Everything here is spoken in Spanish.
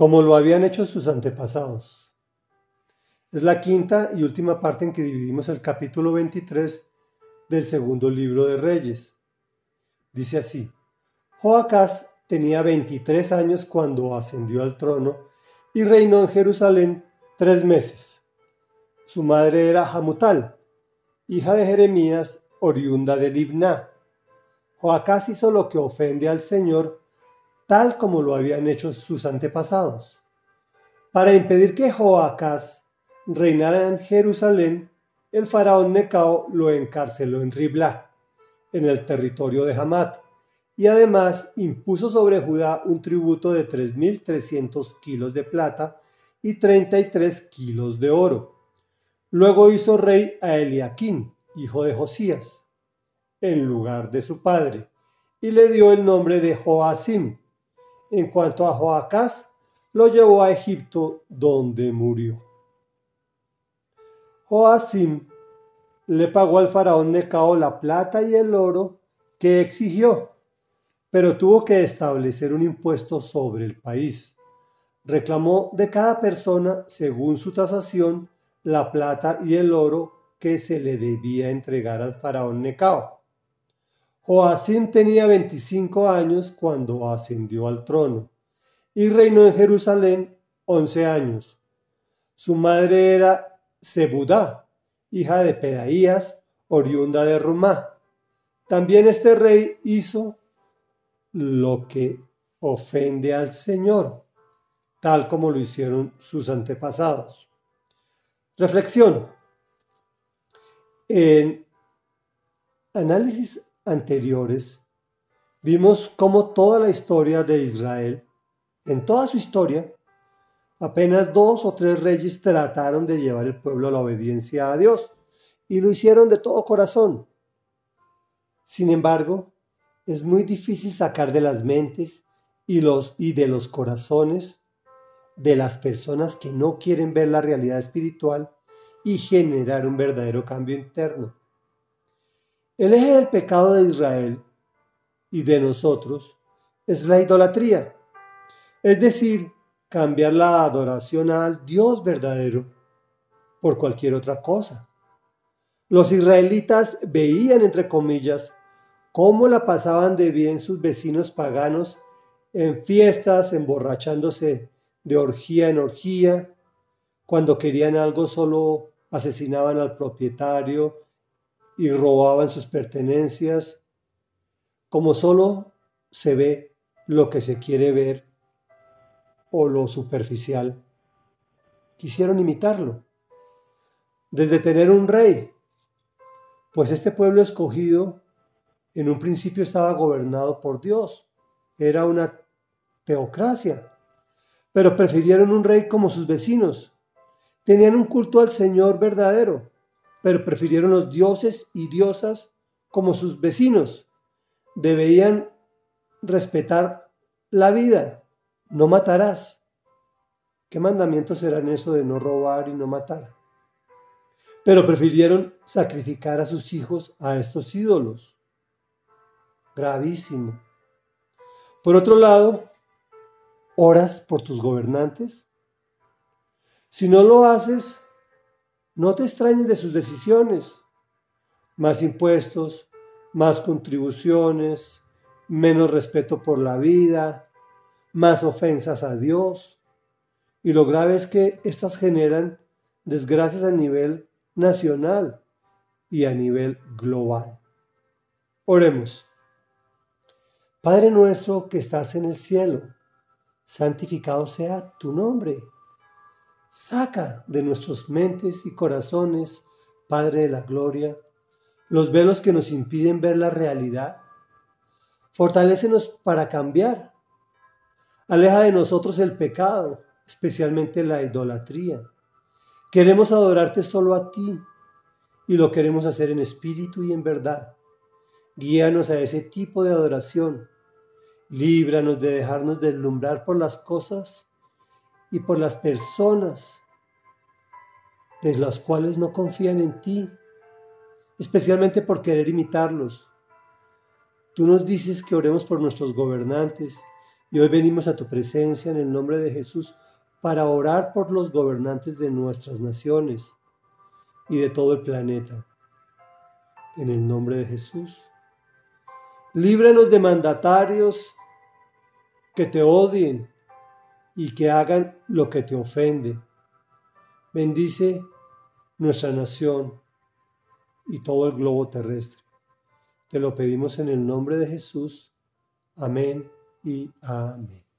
como lo habían hecho sus antepasados. Es la quinta y última parte en que dividimos el capítulo 23 del segundo libro de Reyes. Dice así, Joacás tenía 23 años cuando ascendió al trono y reinó en Jerusalén tres meses. Su madre era Hamutal, hija de Jeremías, oriunda de Libná. Joacás hizo lo que ofende al Señor, tal como lo habían hecho sus antepasados. Para impedir que Joacás reinara en Jerusalén, el faraón Necao lo encarceló en Riblá, en el territorio de Hamat, y además impuso sobre Judá un tributo de 3.300 kilos de plata y 33 kilos de oro. Luego hizo rey a Eliaquín, hijo de Josías, en lugar de su padre, y le dio el nombre de Joacim. En cuanto a Joacás, lo llevó a Egipto, donde murió. Joacim le pagó al faraón Necao la plata y el oro que exigió, pero tuvo que establecer un impuesto sobre el país. Reclamó de cada persona, según su tasación, la plata y el oro que se le debía entregar al faraón Necao. Joacim tenía 25 años cuando ascendió al trono y reinó en Jerusalén 11 años. Su madre era Zebudá, hija de Pedaías, oriunda de Rumá. También este rey hizo lo que ofende al Señor, tal como lo hicieron sus antepasados. Reflexión. En análisis anteriores vimos cómo toda la historia de Israel, en toda su historia, apenas dos o tres reyes trataron de llevar el pueblo a la obediencia a Dios y lo hicieron de todo corazón. Sin embargo, es muy difícil sacar de las mentes y, los, y de los corazones de las personas que no quieren ver la realidad espiritual y generar un verdadero cambio interno. El eje del pecado de Israel y de nosotros es la idolatría, es decir, cambiar la adoración al Dios verdadero por cualquier otra cosa. Los israelitas veían, entre comillas, cómo la pasaban de bien sus vecinos paganos en fiestas, emborrachándose de orgía en orgía. Cuando querían algo solo asesinaban al propietario y robaban sus pertenencias. Como solo se ve lo que se quiere ver o lo superficial, quisieron imitarlo. Desde tener un rey, pues este pueblo escogido en un principio estaba gobernado por Dios, era una teocracia, pero prefirieron un rey como sus vecinos. Tenían un culto al Señor verdadero, pero prefirieron los dioses y diosas como sus vecinos. Debían respetar la vida, no matarás. ¿Qué mandamientos serán eso de no robar y no matar? Pero prefirieron sacrificar a sus hijos a estos ídolos. Gravísimo. Por otro lado, ¿Oras por tus gobernantes? Si no lo haces, no te extrañes de sus decisiones. Más impuestos, más contribuciones, menos respeto por la vida, más ofensas a Dios. Y lo grave es que estas generan desgracias a nivel nacional y a nivel global. Oremos. Padre nuestro que estás en el cielo santificado sea tu nombre. Saca de nuestras mentes y corazones, Padre de la Gloria, los velos que nos impiden ver la realidad. Fortalécenos para cambiar. Aleja de nosotros el pecado, especialmente la idolatría. Queremos adorarte solo a ti y lo queremos hacer en espíritu y en verdad. Guíanos a ese tipo de adoración Líbranos de dejarnos deslumbrar por las cosas y por las personas de las cuales no confían en ti, especialmente por querer imitarlos. Tú nos dices que oremos por nuestros gobernantes Y hoy venimos a tu presencia en el nombre de Jesús para orar por los gobernantes de nuestras naciones y de todo el planeta. En el nombre de Jesús. Líbranos de mandatarios que te odien y que hagan lo que te ofende. Bendice nuestra nación y todo el globo terrestre. Te lo pedimos en el nombre de Jesús. Amén y amén.